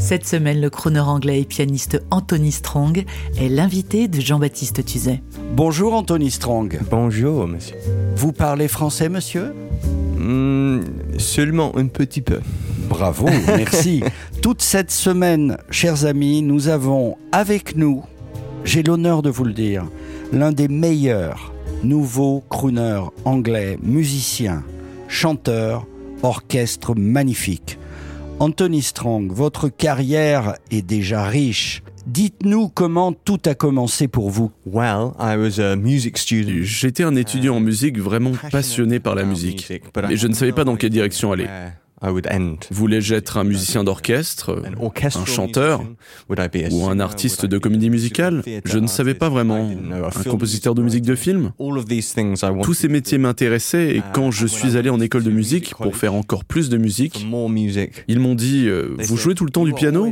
Cette semaine, le crooner anglais et pianiste Anthony Strong est l'invité de Jean-Baptiste Tuzet. Bonjour Anthony Strong. Bonjour, monsieur. Vous parlez français, monsieur? Hmm, seulement un petit peu. Bravo, merci. Toute cette semaine, chers amis, nous avons avec nous, j'ai l'honneur de vous le dire, l'un des meilleurs nouveaux crooners anglais, musiciens, chanteurs, orchestre magnifique. Anthony Strong, votre carrière est déjà riche. Dites-nous comment tout a commencé pour vous. Well, I was a music student. J'étais un étudiant en musique vraiment passionné par la musique, mais je ne savais pas dans quelle direction aller. I would end. Voulais-je être un musicien d'orchestre, un chanteur ou un artiste de comédie musicale? Je ne savais pas vraiment. Un compositeur de musique de film? Tous ces métiers m'intéressaient et quand je suis allé en école de musique pour faire encore plus de musique, ils m'ont dit euh, Vous jouez tout le temps du "You are piano?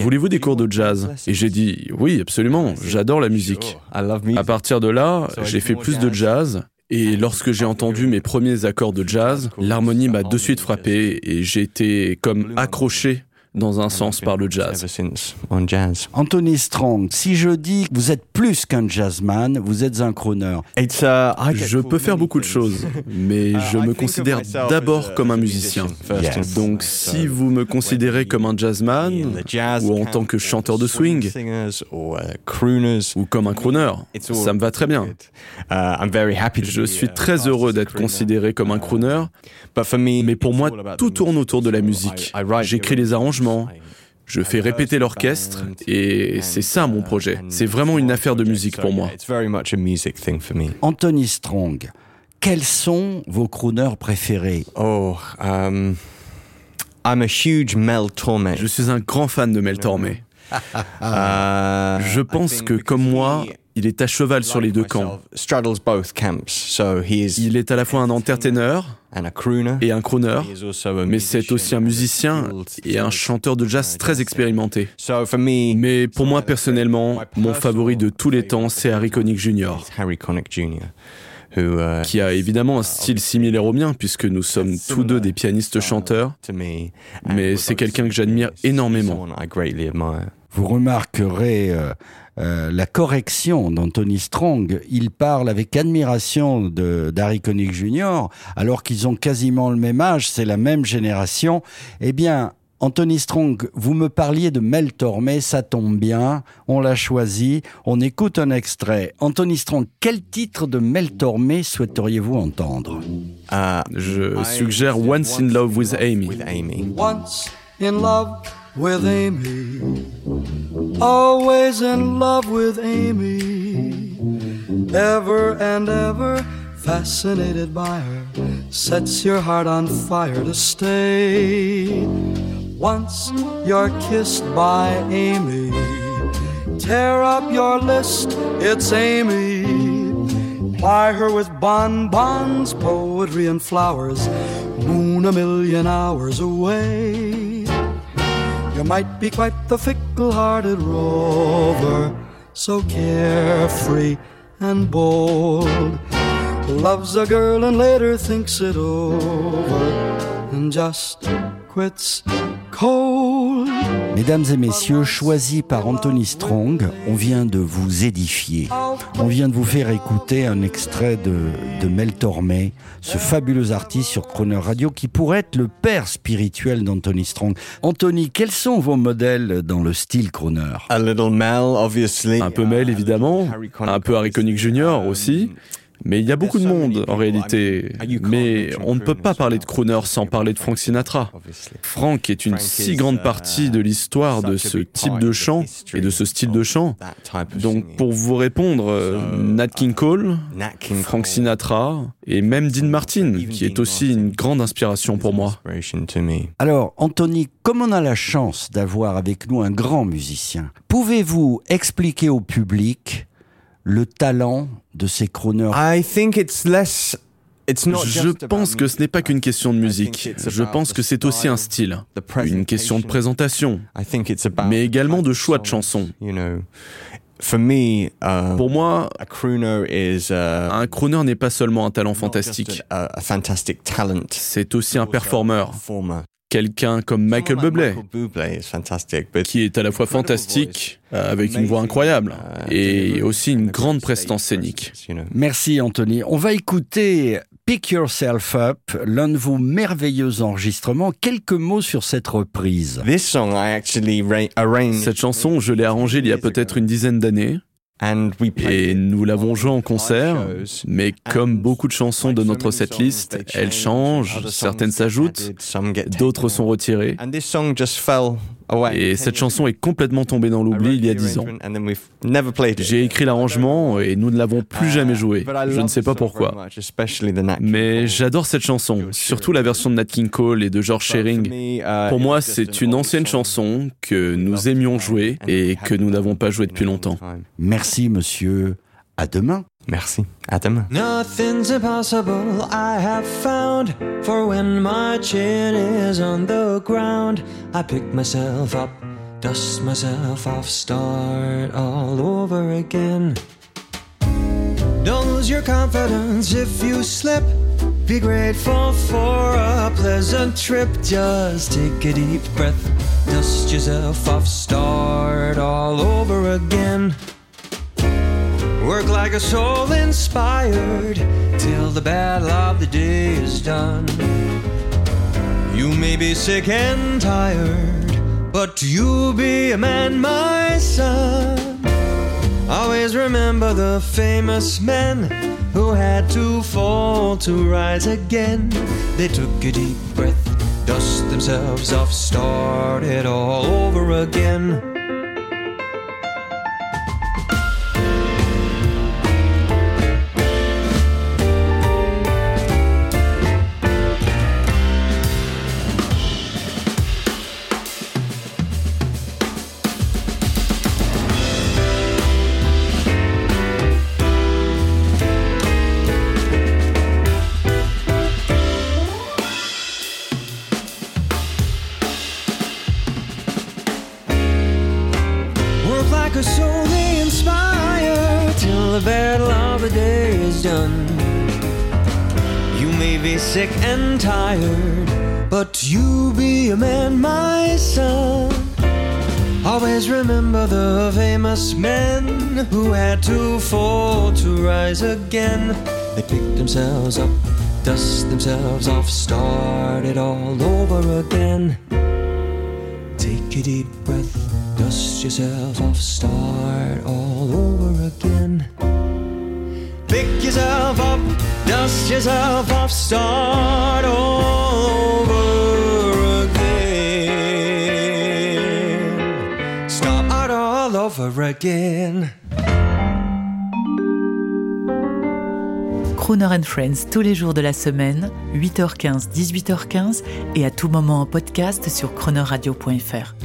Voulez-vous des cours de jazz? lessons?" Et j'ai dit Oui, absolument, j'adore la musique. À partir de là, j'ai fait plus de jazz. Et lorsque j'ai entendu mes premiers accords de jazz, l'harmonie m'a de suite frappé et j'ai été comme accroché dans un sens par le jazz. Ever since on jazz. Anthony Strong, si je dis que vous êtes plus qu'un jazzman, vous êtes un crooner. It's, I get Je peux faire beaucoup de things. choses, mais Uh, je I me considère myself d'abord as a- comme un musicien. Donc foremost. si vous me considérez comme un jazzman, ou en tant que chanteur de swing, singers, or, uh, ou comme un crooner, ça me va très bien. Uh, I'm very happy to Je be, suis uh, très heureux as a d'être crooner. considéré comme un crooner, but for me, mais pour moi, tout tourne music. autour de la musique. I- I write J'écris the les arrangements, Je fais répéter l'orchestre, et c'est ça mon projet. C'est vraiment une affaire de musique pour moi. It's very much a music thing for me. Anthony Strong, quels sont vos crooners préférés? Oh, um, I'm a huge Mel Torme. Je suis un grand fan de Mel Tormé. Uh, Je I pense think que comme moi, il est à cheval sur les deux camps. straddles both camps. So he is Il est à la fois un entertainer and a crooner. et un crooner, He is also a mais c'est aussi un musicien et un chanteur de jazz très expérimenté. So for me, Mais pour moi personnellement, mon favori de tous les temps, c'est Harry Connick Jr., it's Harry Connick Jr. Who, uh, qui a évidemment un style similaire au mien, puisque nous sommes tous deux des pianistes-chanteurs, mais c'est quelqu'un que j'admire énormément. Someone I greatly admire. Vous remarquerez euh, la correction d'Anthony Strong. Il parle avec admiration de d'Harry Connick Jr. alors qu'ils ont quasiment le même âge, c'est la même génération. Eh bien, Anthony Strong, vous me parliez de Mel Tormé, ça tombe bien, on l'a choisi, on écoute un extrait. Anthony Strong, quel titre de Mel Tormé souhaiteriez-vous entendre? Uh, Je I suggère Once in Love with Amy. With Amy. Once in love with Amy, always in love with Amy, ever and ever fascinated by her, sets your heart on fire to stay. Once you're kissed by Amy, tear up your list, it's Amy. Ply her with bonbons, poetry, and flowers. Moon a million hours away. You might be quite the fickle hearted rover, so carefree and bold. Loves a girl and later thinks it over and just quits cold. Mesdames et messieurs, choisi par Anthony Strong, on vient de vous édifier. On vient de vous faire écouter un extrait de, de Mel Tormé, ce fabuleux artiste sur Croner Radio qui pourrait être le père spirituel d'Anthony Strong. Anthony, quels sont vos modèles dans le style Croner A little Mel, obviously. Un peu Mel évidemment, Harry Connick, un peu Harry Connick Jr. aussi. Mais il y a beaucoup de monde en réalité. Mais on ne peut pas parler de crooner sans parler de Frank Sinatra. Frank est une si grande partie de l'histoire de ce type de chant et de ce style de chant. Donc pour vous répondre, euh, Nat King Cole, Frank Sinatra et même Dean Martin, qui est aussi une grande inspiration pour moi. Alors, Anthony, comme on a la chance d'avoir avec nous un grand musicien, pouvez-vous expliquer au public le talent de ces crooners I think it's less Je pense que ce n'est pas qu'une question de musique. Je pense que c'est aussi un style, une question de présentation, mais également de choix de chansons. Pour moi, un crooner n'est pas seulement un talent fantastique. C'est aussi un performeur quelqu'un comme Michael Bublé, qui est à la fois fantastique, euh, avec une voix incroyable, et aussi une grande prestance scénique. Merci Anthony. On va écouter Pick Yourself Up, l'un de vos merveilleux enregistrements. Quelques mots sur cette reprise. Cette chanson, je l'ai arrangée il y a peut-être une dizaine d'années. Et nous l'avons joué en concert, mais comme beaucoup de chansons de notre setlist, elles changent, certaines s'ajoutent, d'autres sont retirées. Et cette chanson est complètement tombée dans l'oubli il y a dix ans. J'ai écrit l'arrangement et nous ne l'avons plus jamais joué. Je ne sais pas pourquoi. Mais j'adore cette chanson, surtout la version de Nat King Cole et de George Shearing. Uh, Pour moi, c'est une ancienne chanson que nous aimions jouer et que nous n'avons pas joué depuis longtemps. Merci, monsieur. À demain. Merci. À demain. Nothing's impossible, I have found. For when my chin is on the ground, I pick myself up, dust myself off, start all over again. Don't lose your confidence if you slip. Be grateful for a pleasant trip. Just take a deep breath, dust yourself off, start all over again. Work like a soul inspired till the battle of the day is done. You may be sick and tired, but you'll be a man, my son. Always remember the famous men who had to fall to rise again. They took a deep breath, dust themselves off, started all over again. Done. You may be sick and tired, but you be a man, my son. Always remember the famous men who had to fall to rise again. They picked themselves up, dust themselves off, started all over again. Take a deep breath Dust yourself off, start all over again. Pick yourself up, dust yourself off, start over again. Start all over again. Crooner and Friends tous les jours de la semaine, 8h15, 18h15 et à tout moment en podcast sur croonerradio.fr.